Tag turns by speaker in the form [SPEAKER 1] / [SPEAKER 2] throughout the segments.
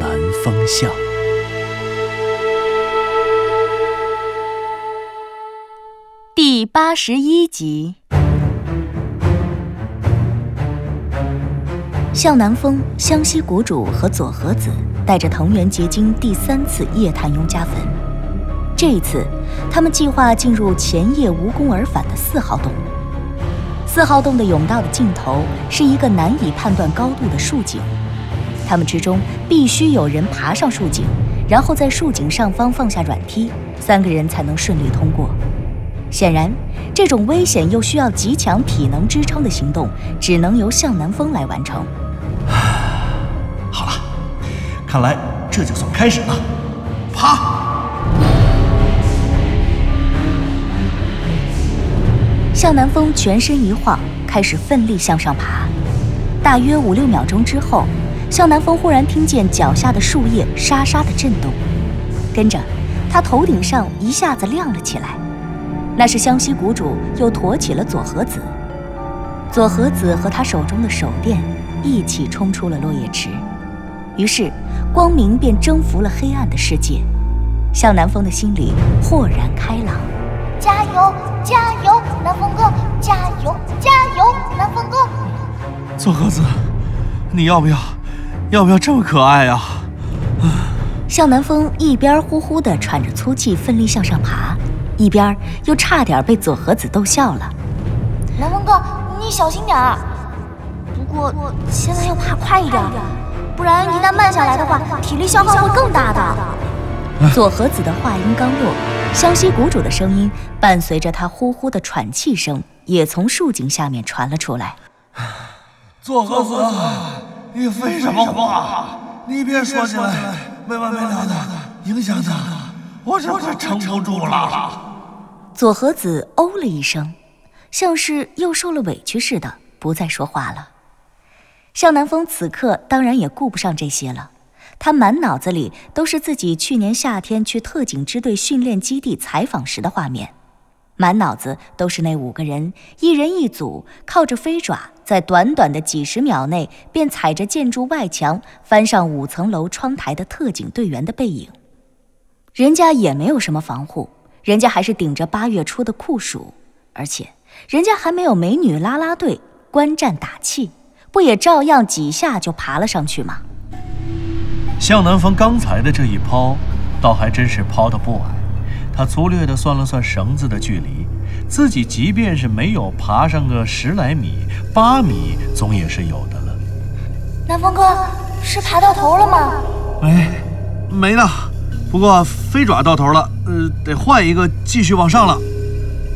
[SPEAKER 1] 南风向》
[SPEAKER 2] 第八十一集。向南风、湘西谷主和左和子带着藤原结晶第三次夜探雍家坟。这一次，他们计划进入前夜无功而返的四号洞。四号洞的甬道的尽头是一个难以判断高度的竖井，他们之中必须有人爬上树井，然后在树井上方放下软梯，三个人才能顺利通过。显然，这种危险又需要极强体能支撑的行动，只能由向南风来完成。
[SPEAKER 3] 好了，看来这就算开始了。爬！
[SPEAKER 2] 向南风全身一晃，开始奋力向上爬。大约五六秒钟之后，向南风忽然听见脚下的树叶沙沙的震动，跟着，他头顶上一下子亮了起来。那是湘西谷主又驮起了左和子，左和子和他手中的手电一起冲出了落叶池，于是光明便征服了黑暗的世界。向南风的心里豁然开朗。
[SPEAKER 4] 加油，加油，南风哥！加油，加油，南风哥！
[SPEAKER 3] 左和子，你要不要，要不要这么可爱啊？
[SPEAKER 2] 向南风一边呼呼地喘着粗气，奋力向上爬，一边又差点被左和子逗笑了。
[SPEAKER 4] 南风哥，你小心点儿。不过千万要爬快一点，不然一旦慢下来的话，体力消耗会更大的。
[SPEAKER 2] 左和子的话音刚落，湘西谷主的声音伴随着他呼呼的喘气声，也从树井下面传了出来。
[SPEAKER 3] 左和子，你废什么话？你别说起来没完没了的，影响他我这快撑不住了。
[SPEAKER 2] 左和子哦了一声，像是又受了委屈似的，不再说话了。向南风此刻当然也顾不上这些了。他满脑子里都是自己去年夏天去特警支队训练基地采访时的画面，满脑子都是那五个人，一人一组，靠着飞爪，在短短的几十秒内便踩着建筑外墙翻上五层楼窗台的特警队员的背影。人家也没有什么防护，人家还是顶着八月初的酷暑，而且人家还没有美女啦啦队观战打气，不也照样几下就爬了上去吗？
[SPEAKER 1] 向南风刚才的这一抛，倒还真是抛得不矮。他粗略地算了算绳子的距离，自己即便是没有爬上个十来米、八米，总也是有的了。
[SPEAKER 4] 南风哥，是爬到头了吗？
[SPEAKER 3] 哎，没呢。不过飞爪到头了，呃，得换一个继续往上了。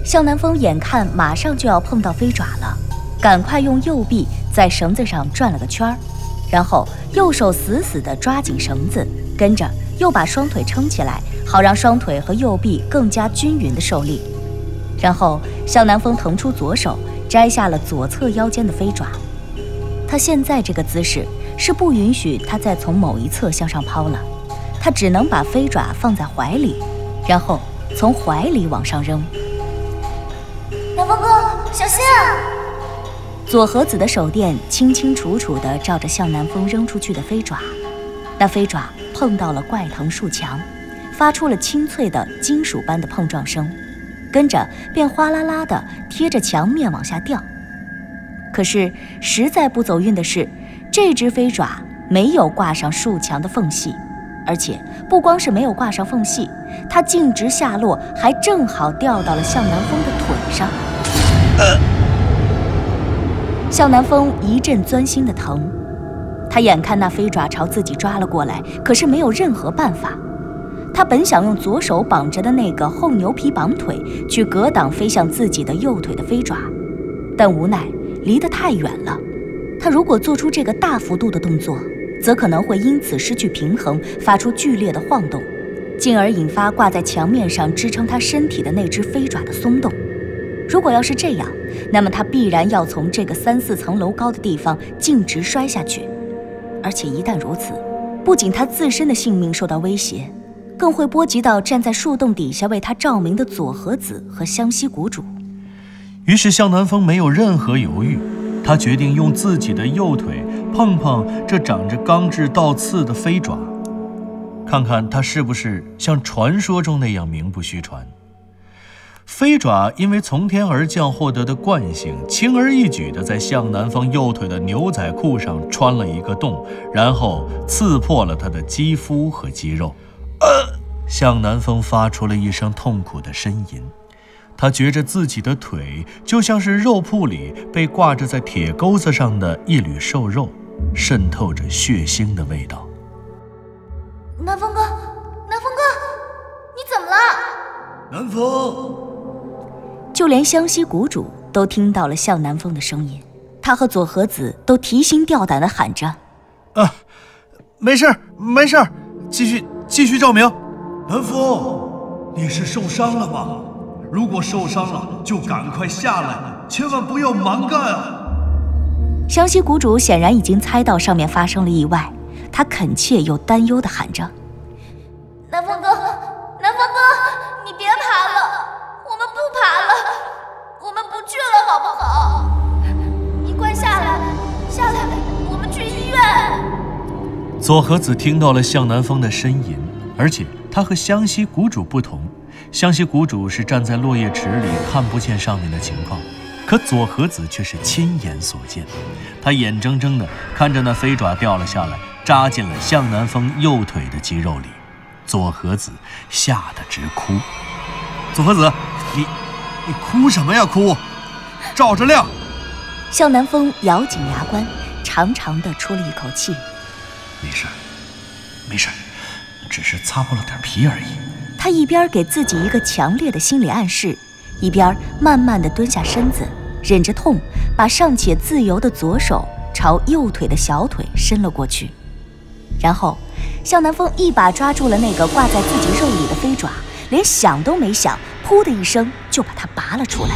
[SPEAKER 2] 向南风眼看马上就要碰到飞爪了，赶快用右臂在绳子上转了个圈儿。然后右手死死地抓紧绳子，跟着又把双腿撑起来，好让双腿和右臂更加均匀的受力。然后向南风腾出左手，摘下了左侧腰间的飞爪。他现在这个姿势是不允许他再从某一侧向上抛了，他只能把飞爪放在怀里，然后从怀里往上扔。
[SPEAKER 4] 南风哥，小心啊！
[SPEAKER 2] 左和子的手电清清楚楚地照着向南风扔出去的飞爪，那飞爪碰到了怪藤树墙，发出了清脆的金属般的碰撞声，跟着便哗啦啦地贴着墙面往下掉。可是实在不走运的是，这只飞爪没有挂上树墙的缝隙，而且不光是没有挂上缝隙，它径直下落，还正好掉到了向南风的腿上。向南风一阵钻心的疼，他眼看那飞爪朝自己抓了过来，可是没有任何办法。他本想用左手绑着的那个厚牛皮绑腿去格挡飞向自己的右腿的飞爪，但无奈离得太远了。他如果做出这个大幅度的动作，则可能会因此失去平衡，发出剧烈的晃动，进而引发挂在墙面上支撑他身体的那只飞爪的松动。如果要是这样，那么他必然要从这个三四层楼高的地方径直摔下去，而且一旦如此，不仅他自身的性命受到威胁，更会波及到站在树洞底下为他照明的佐和子和湘西谷主。
[SPEAKER 1] 于是向南风没有任何犹豫，他决定用自己的右腿碰碰这长着钢制倒刺的飞爪，看看它是不是像传说中那样名不虚传。飞爪因为从天而降获得的惯性，轻而易举地在向南风右腿的牛仔裤上穿了一个洞，然后刺破了他的肌肤和肌肉。呃，向南风发出了一声痛苦的呻吟，他觉着自己的腿就像是肉铺里被挂着在铁钩子上的一缕瘦肉，渗透着血腥的味道。
[SPEAKER 4] 南风哥，南风哥，你怎么了？
[SPEAKER 3] 南风。
[SPEAKER 2] 就连湘西谷主都听到了向南风的声音，他和左和子都提心吊胆地喊着：“
[SPEAKER 3] 啊，没事没事继续继续照明。”南风，你是受伤了吗？如果受伤了，就赶快下来，千万不要蛮干啊！
[SPEAKER 2] 湘西谷主显然已经猜到上面发生了意外，他恳切又担忧地喊着：“
[SPEAKER 4] 南风哥，南风哥，你别爬了。”我们不爬了，我们不去了，好不好？你快下来，下来，我们去医院。
[SPEAKER 1] 左和子听到了向南风的呻吟，而且他和湘西谷主不同，湘西谷主是站在落叶池里看不见上面的情况，可左和子却是亲眼所见，他眼睁睁地看着那飞爪掉了下来，扎进了向南风右腿的肌肉里，左和子吓得直哭。左和子，你。你哭什么呀？哭，照着亮。
[SPEAKER 2] 向南风咬紧牙关，长长的出了一口气。
[SPEAKER 1] 没事，没事，只是擦破了点皮而已。
[SPEAKER 2] 他一边给自己一个强烈的心理暗示，一边慢慢的蹲下身子，忍着痛，把尚且自由的左手朝右腿的小腿伸了过去。然后，向南风一把抓住了那个挂在自己肉里的飞爪。连想都没想，噗的一声就把它拔了出来。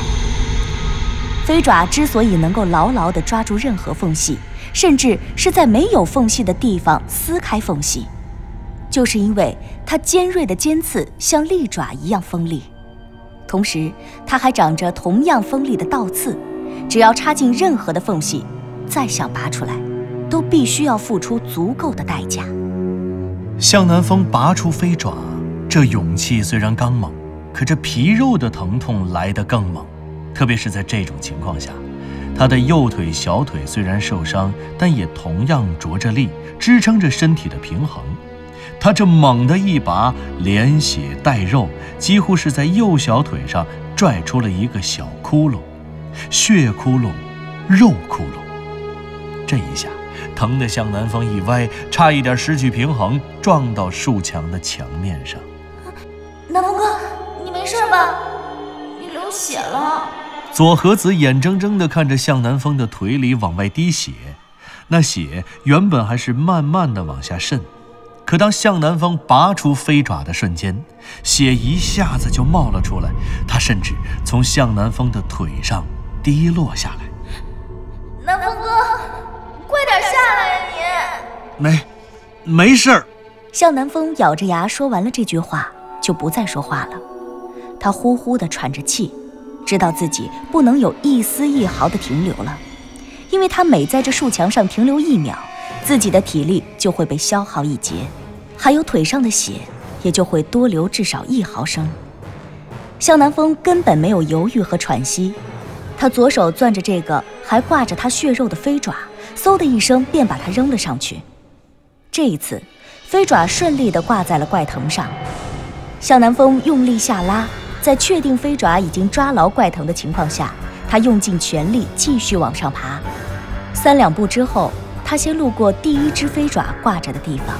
[SPEAKER 2] 飞爪之所以能够牢牢地抓住任何缝隙，甚至是在没有缝隙的地方撕开缝隙，就是因为它尖锐的尖刺像利爪一样锋利，同时它还长着同样锋利的倒刺，只要插进任何的缝隙，再想拔出来，都必须要付出足够的代价。
[SPEAKER 1] 向南风拔出飞爪。这勇气虽然刚猛，可这皮肉的疼痛来得更猛。特别是在这种情况下，他的右腿、小腿虽然受伤，但也同样着着力，支撑着身体的平衡。他这猛的一拔，连血带肉，几乎是在右小腿上拽出了一个小窟窿，血窟窿，肉窟窿。这一下，疼得向南风一歪，差一点失去平衡，撞到树墙的墙面上。
[SPEAKER 4] 南风哥，你没事吧？你流血了。
[SPEAKER 1] 左和子眼睁睁地看着向南风的腿里往外滴血，那血原本还是慢慢的往下渗，可当向南风拔出飞爪的瞬间，血一下子就冒了出来，他甚至从向南风的腿上滴落下来。
[SPEAKER 4] 南风哥，快点下来呀
[SPEAKER 3] 你！没，没事儿。
[SPEAKER 2] 向南风咬着牙说完了这句话。就不再说话了，他呼呼地喘着气，知道自己不能有一丝一毫的停留了，因为他每在这树墙上停留一秒，自己的体力就会被消耗一截，还有腿上的血也就会多流至少一毫升。向南风根本没有犹豫和喘息，他左手攥着这个还挂着他血肉的飞爪，嗖的一声便把它扔了上去。这一次，飞爪顺利地挂在了怪藤上。向南风用力下拉，在确定飞爪已经抓牢怪藤的情况下，他用尽全力继续往上爬。三两步之后，他先路过第一只飞爪挂着的地方，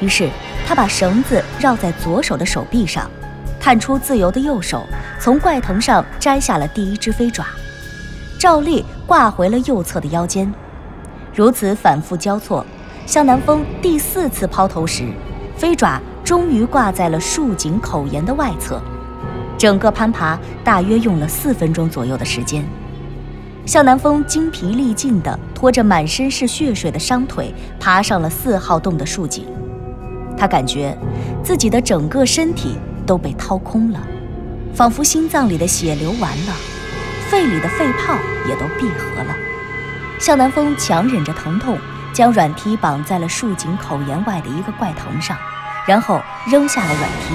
[SPEAKER 2] 于是他把绳子绕在左手的手臂上，探出自由的右手，从怪藤上摘下了第一只飞爪，照例挂回了右侧的腰间。如此反复交错，向南风第四次抛投时，飞爪终于挂在了树井口沿的外侧。整个攀爬大约用了四分钟左右的时间。向南风精疲力尽地拖着满身是血水的伤腿，爬上了四号洞的竖井。他感觉自己的整个身体都被掏空了，仿佛心脏里的血流完了，肺里的肺泡也都闭合了。向南风强忍着疼痛，将软梯绑在了竖井口沿外的一个怪藤上，然后扔下了软梯。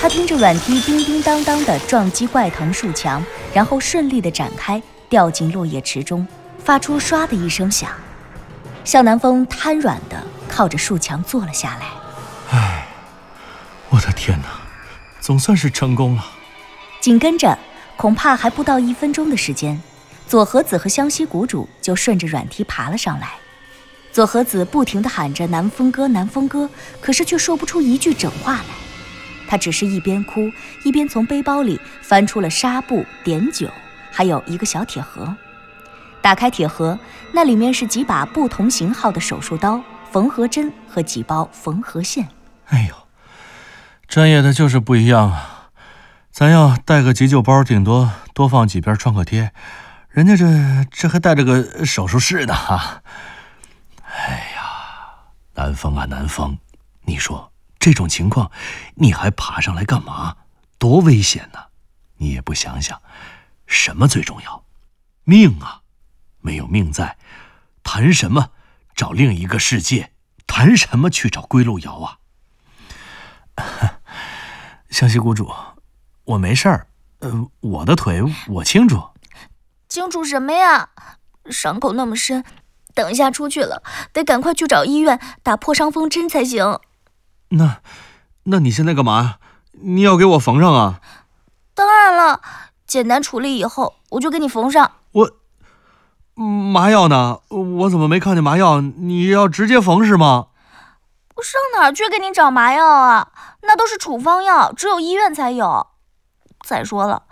[SPEAKER 2] 他听着软梯叮叮当当地撞击怪藤树墙，然后顺利地展开，掉进落叶池中，发出唰的一声响。向南风瘫软的靠着树墙坐了下来。
[SPEAKER 1] 唉，我的天哪，总算是成功了。
[SPEAKER 2] 紧跟着，恐怕还不到一分钟的时间，左和子和湘西谷主就顺着软梯爬了上来。左和子不停地喊着“南风哥，南风哥”，可是却说不出一句整话来。他只是一边哭一边从背包里翻出了纱布、碘酒，还有一个小铁盒。打开铁盒，那里面是几把不同型号的手术刀、缝合针和几包缝合线。
[SPEAKER 1] 哎呦，专业的就是不一样啊！咱要带个急救包，顶多多放几片创可贴，人家这这还带着个手术室呢！哈，哎呀，南风啊，南风，你说。这种情况，你还爬上来干嘛？多危险呢！你也不想想，什么最重要？命啊！没有命在，谈什么找另一个世界？谈什么去找归路遥啊？湘西谷主，我没事儿。呃，我的腿我清楚。
[SPEAKER 4] 清楚什么呀？伤口那么深，等一下出去了，得赶快去找医院打破伤风针才行。
[SPEAKER 1] 那，那你现在干嘛？你要给我缝上啊？
[SPEAKER 4] 当然了，简单处理以后我就给你缝上。
[SPEAKER 1] 我，麻药呢？我怎么没看见麻药？你要直接缝是吗？
[SPEAKER 4] 我上哪儿去给你找麻药啊？那都是处方药，只有医院才有。再说了，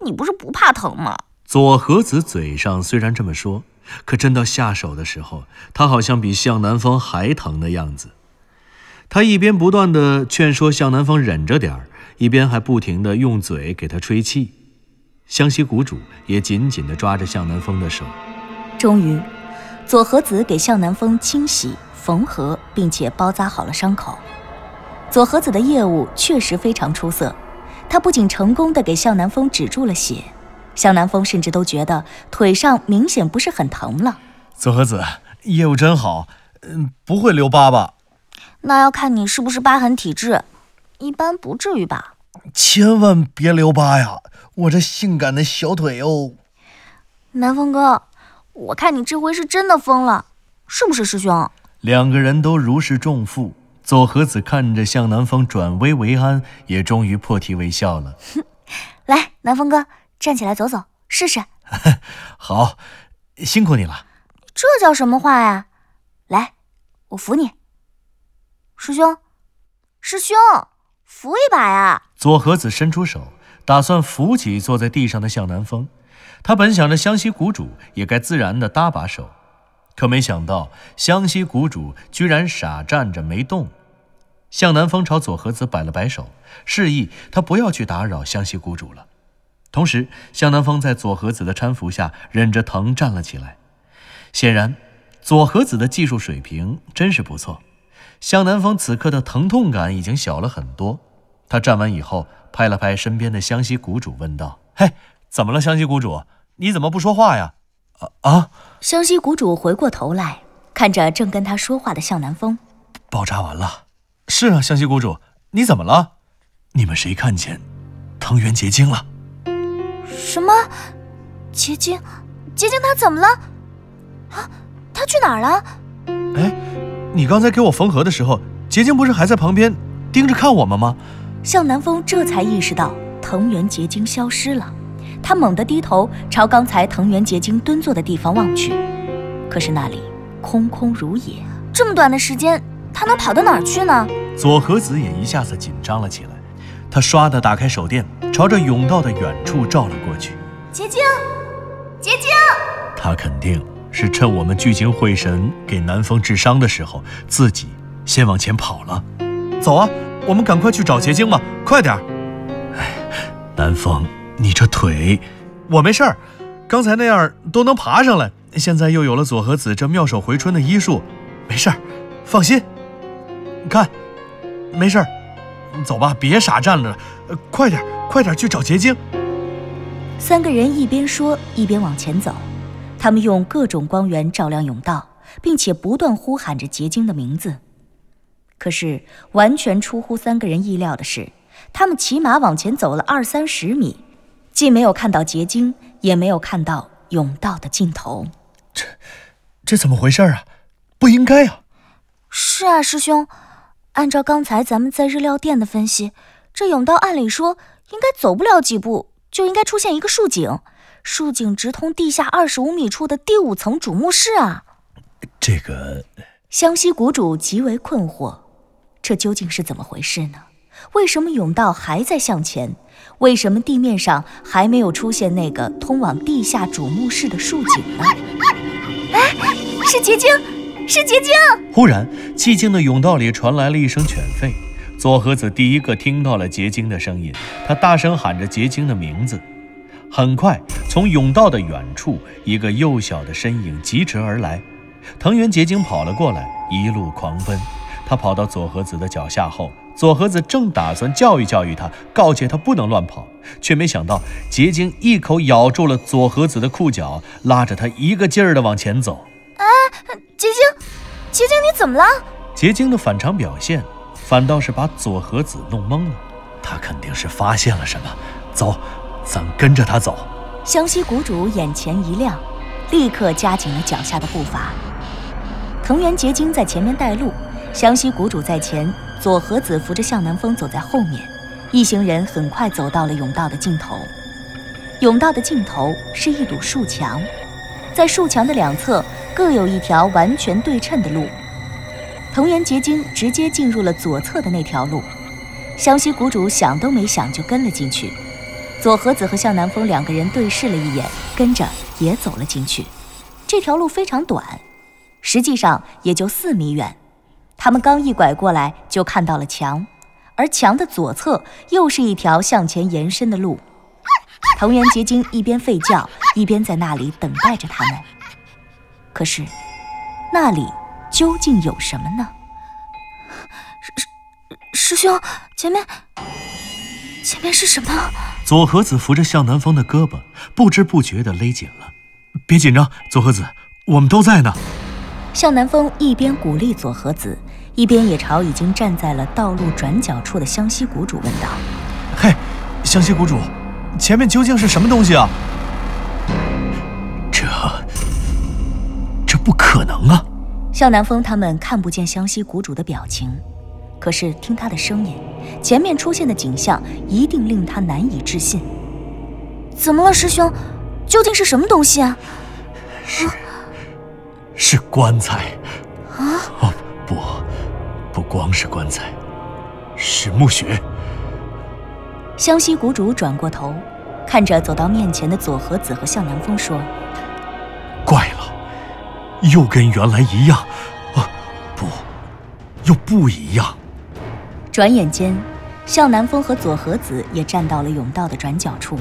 [SPEAKER 4] 你不是不怕疼吗？
[SPEAKER 1] 左和子嘴上虽然这么说，可真到下手的时候，他好像比向南风还疼的样子。他一边不断的劝说向南风忍着点儿，一边还不停的用嘴给他吹气。湘西谷主也紧紧地抓着向南风的手。
[SPEAKER 2] 终于，左和子给向南风清洗、缝合，并且包扎好了伤口。左和子的业务确实非常出色，他不仅成功的给向南风止住了血，向南风甚至都觉得腿上明显不是很疼了。
[SPEAKER 3] 左和子，业务真好，嗯，不会留疤吧？
[SPEAKER 4] 那要看你是不是疤痕体质，一般不至于吧？
[SPEAKER 3] 千万别留疤呀！我这性感的小腿哦。
[SPEAKER 4] 南风哥，我看你这回是真的疯了，是不是师兄？
[SPEAKER 1] 两个人都如释重负。左和子看着向南风转危为安，也终于破涕为笑了。
[SPEAKER 4] 来，南风哥，站起来走走，试试。
[SPEAKER 1] 好，辛苦你了。
[SPEAKER 4] 这叫什么话呀？来，我扶你。师兄，师兄，扶一把呀！
[SPEAKER 1] 左和子伸出手，打算扶起坐在地上的向南风。他本想着湘西谷主也该自然的搭把手，可没想到湘西谷主居然傻站着没动。向南风朝左和子摆了摆手，示意他不要去打扰湘西谷主了。同时，向南风在左和子的搀扶下，忍着疼站了起来。显然，左和子的技术水平真是不错。向南风此刻的疼痛感已经小了很多，他站完以后，拍了拍身边的湘西谷主，问道：“
[SPEAKER 3] 嘿，怎么了，湘西谷主？你怎么不说话呀？”“
[SPEAKER 1] 啊啊！”
[SPEAKER 2] 湘西谷主回过头来，看着正跟他说话的向南风，“
[SPEAKER 1] 爆炸完了。”“是啊，湘西谷主，你怎么了？你们谁看见藤原结晶了？”“
[SPEAKER 4] 什么？结晶？结晶他怎么了？啊，他去哪儿了？”“
[SPEAKER 3] 哎。”你刚才给我缝合的时候，结晶不是还在旁边盯着看我们吗？
[SPEAKER 2] 向南风这才意识到藤原结晶消失了，他猛地低头朝刚才藤原结晶蹲坐的地方望去，可是那里空空如也。
[SPEAKER 4] 这么短的时间，他能跑到哪儿去呢？
[SPEAKER 1] 左和子也一下子紧张了起来，他唰地打开手电，朝着甬道的远处照了过去。
[SPEAKER 4] 结晶，结晶！
[SPEAKER 1] 他肯定是趁我们聚精会神给南风治伤的时候，自己先往前跑了。
[SPEAKER 3] 走啊，我们赶快去找结晶吧，快点！
[SPEAKER 1] 哎，南风，你这腿，
[SPEAKER 3] 我没事儿，刚才那样都能爬上来，现在又有了左和子这妙手回春的医术，没事儿，放心。看，没事儿，走吧，别傻站着了，快点，快点去找结晶。
[SPEAKER 2] 三个人一边说一边往前走。他们用各种光源照亮甬道，并且不断呼喊着结晶的名字。可是，完全出乎三个人意料的是，他们骑马往前走了二三十米，既没有看到结晶，也没有看到甬道的尽头。
[SPEAKER 3] 这，这怎么回事啊？不应该啊！
[SPEAKER 4] 是啊，师兄，按照刚才咱们在日料店的分析，这甬道按理说应该走不了几步，就应该出现一个竖井。竖井直通地下二十五米处的第五层主墓室啊！
[SPEAKER 1] 这个
[SPEAKER 2] 湘西谷主极为困惑，这究竟是怎么回事呢？为什么甬道还在向前？为什么地面上还没有出现那个通往地下主墓室的竖井呢？
[SPEAKER 4] 哎，是结晶，是结晶！
[SPEAKER 1] 忽然，寂静的甬道里传来了一声犬吠。佐和子第一个听到了结晶的声音，他大声喊着结晶的名字。很快，从甬道的远处，一个幼小的身影疾驰而来。藤原结晶跑了过来，一路狂奔。他跑到左和子的脚下后，左和子正打算教育教育他，告诫他不能乱跑，却没想到结晶一口咬住了左和子的裤脚，拉着他一个劲儿地往前走。
[SPEAKER 4] 哎，结晶，结晶，你怎么了？
[SPEAKER 1] 结晶的反常表现，反倒是把左和子弄懵了。他肯定是发现了什么。走。咱跟着他走。
[SPEAKER 2] 湘西谷主眼前一亮，立刻加紧了脚下的步伐。藤原结晶在前面带路，湘西谷主在前，左和子扶着向南风走在后面。一行人很快走到了甬道的尽头。甬道的尽头是一堵树墙，在树墙的两侧各有一条完全对称的路。藤原结晶直接进入了左侧的那条路，湘西谷主想都没想就跟了进去。左和子和向南风两个人对视了一眼，跟着也走了进去。这条路非常短，实际上也就四米远。他们刚一拐过来，就看到了墙，而墙的左侧又是一条向前延伸的路。藤原结晶一边吠叫，一边在那里等待着他们。可是，那里究竟有什么呢？
[SPEAKER 4] 师师兄，前面，前面是什么？
[SPEAKER 1] 左和子扶着向南风的胳膊，不知不觉地勒紧了。别紧张，左和子，我们都在呢。
[SPEAKER 2] 向南风一边鼓励左和子，一边也朝已经站在了道路转角处的湘西谷主问道：“
[SPEAKER 3] 嘿，湘西谷主，前面究竟是什么东西啊？
[SPEAKER 1] 这……这不可能啊！”
[SPEAKER 2] 向南风他们看不见湘西谷主的表情。可是听他的声音，前面出现的景象一定令他难以置信。
[SPEAKER 4] 怎么了，师兄？究竟是什么东西啊？
[SPEAKER 1] 是，是棺材。
[SPEAKER 4] 啊？
[SPEAKER 1] 哦，不，不光是棺材，是墓穴。
[SPEAKER 2] 湘西谷主转过头，看着走到面前的左和子和向南风说：“
[SPEAKER 1] 怪了，又跟原来一样。啊，不，又不一样。”
[SPEAKER 2] 转眼间，向南风和左和子也站到了甬道的转角处。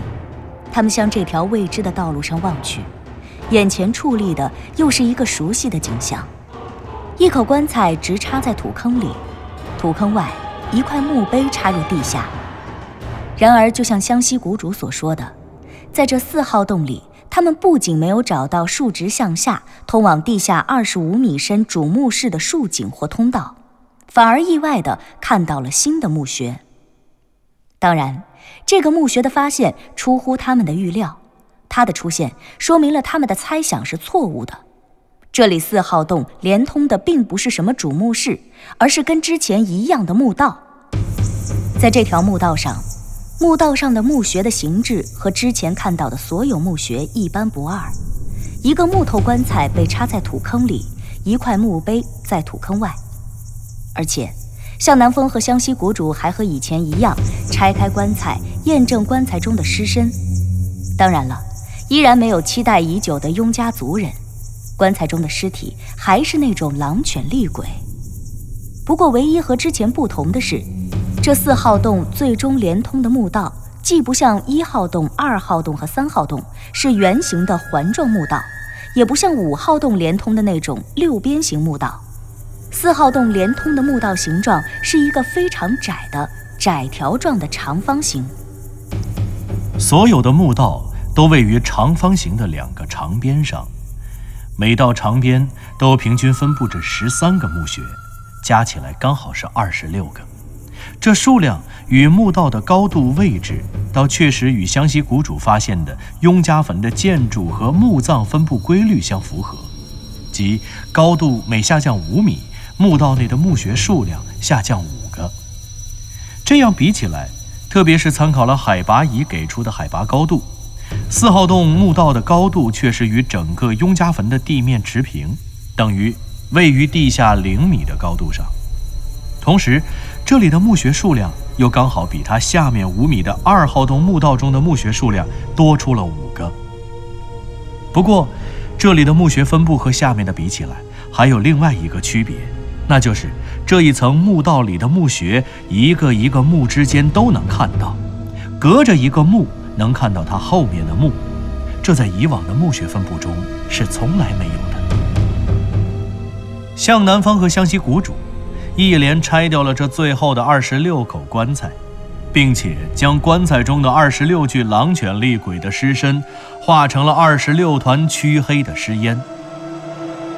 [SPEAKER 2] 他们向这条未知的道路上望去，眼前矗立的又是一个熟悉的景象：一口棺材直插在土坑里，土坑外一块墓碑插入地下。然而，就像湘西谷主所说的，在这四号洞里，他们不仅没有找到竖直向下通往地下二十五米深主墓室的竖井或通道。反而意外地看到了新的墓穴。当然，这个墓穴的发现出乎他们的预料，它的出现说明了他们的猜想是错误的。这里四号洞连通的并不是什么主墓室，而是跟之前一样的墓道。在这条墓道上，墓道上的墓穴的形制和之前看到的所有墓穴一般不二：一个木头棺材被插在土坑里，一块墓碑在土坑外。而且，向南风和湘西谷主还和以前一样，拆开棺材验证棺材中的尸身。当然了，依然没有期待已久的雍家族人。棺材中的尸体还是那种狼犬厉鬼。不过，唯一和之前不同的是，这四号洞最终连通的墓道，既不像一号洞、二号洞和三号洞是圆形的环状墓道，也不像五号洞连通的那种六边形墓道。四号洞连通的墓道形状是一个非常窄的窄条状的长方形。
[SPEAKER 1] 所有的墓道都位于长方形的两个长边上，每道长边都平均分布着十三个墓穴。加起来刚好是二十六个，这数量与墓道的高度位置，倒确实与湘西谷主发现的雍家坟的建筑和墓葬分布规律相符合，即高度每下降五米，墓道内的墓穴数量下降五个。这样比起来，特别是参考了海拔仪给出的海拔高度，四号洞墓道的高度却是与整个雍家坟的地面持平，等于。位于地下零米的高度上，同时，这里的墓穴数量又刚好比它下面五米的二号洞墓道中的墓穴数量多出了五个。不过，这里的墓穴分布和下面的比起来，还有另外一个区别，那就是这一层墓道里的墓穴，一个一个墓之间都能看到，隔着一个墓能看到它后面的墓，这在以往的墓穴分布中是从来没有的。向南方和湘西谷主一连拆掉了这最后的二十六口棺材，并且将棺材中的二十六具狼犬厉鬼的尸身化成了二十六团黢黑的尸烟。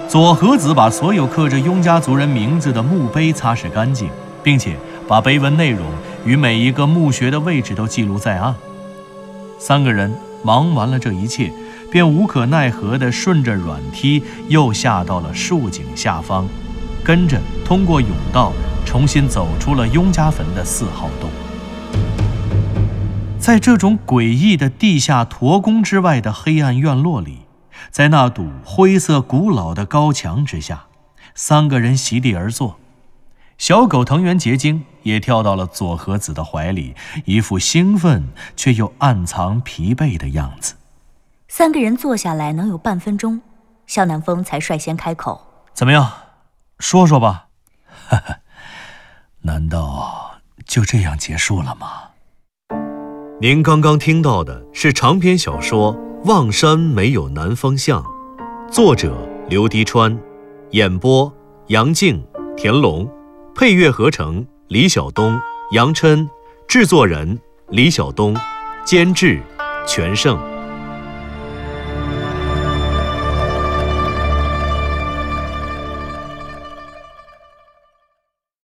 [SPEAKER 1] 左和子把所有刻着雍家族人名字的墓碑擦拭干净，并且把碑文内容与每一个墓穴的位置都记录在案。三个人忙完了这一切。便无可奈何地顺着软梯又下到了竖井下方，跟着通过甬道重新走出了雍家坟的四号洞。在这种诡异的地下驼宫之外的黑暗院落里，在那堵灰色古老的高墙之下，三个人席地而坐。小狗藤原结晶也跳到了左和子的怀里，一副兴奋却又暗藏疲惫的样子。
[SPEAKER 2] 三个人坐下来能有半分钟，肖南风才率先开口：“
[SPEAKER 1] 怎么样，说说吧？”“哈哈，难道就这样结束了吗？”
[SPEAKER 5] 您刚刚听到的是长篇小说《望山没有南方向》，作者刘迪川，演播杨静、田龙，配乐合成李晓东、杨琛，制作人李晓东，监制全胜。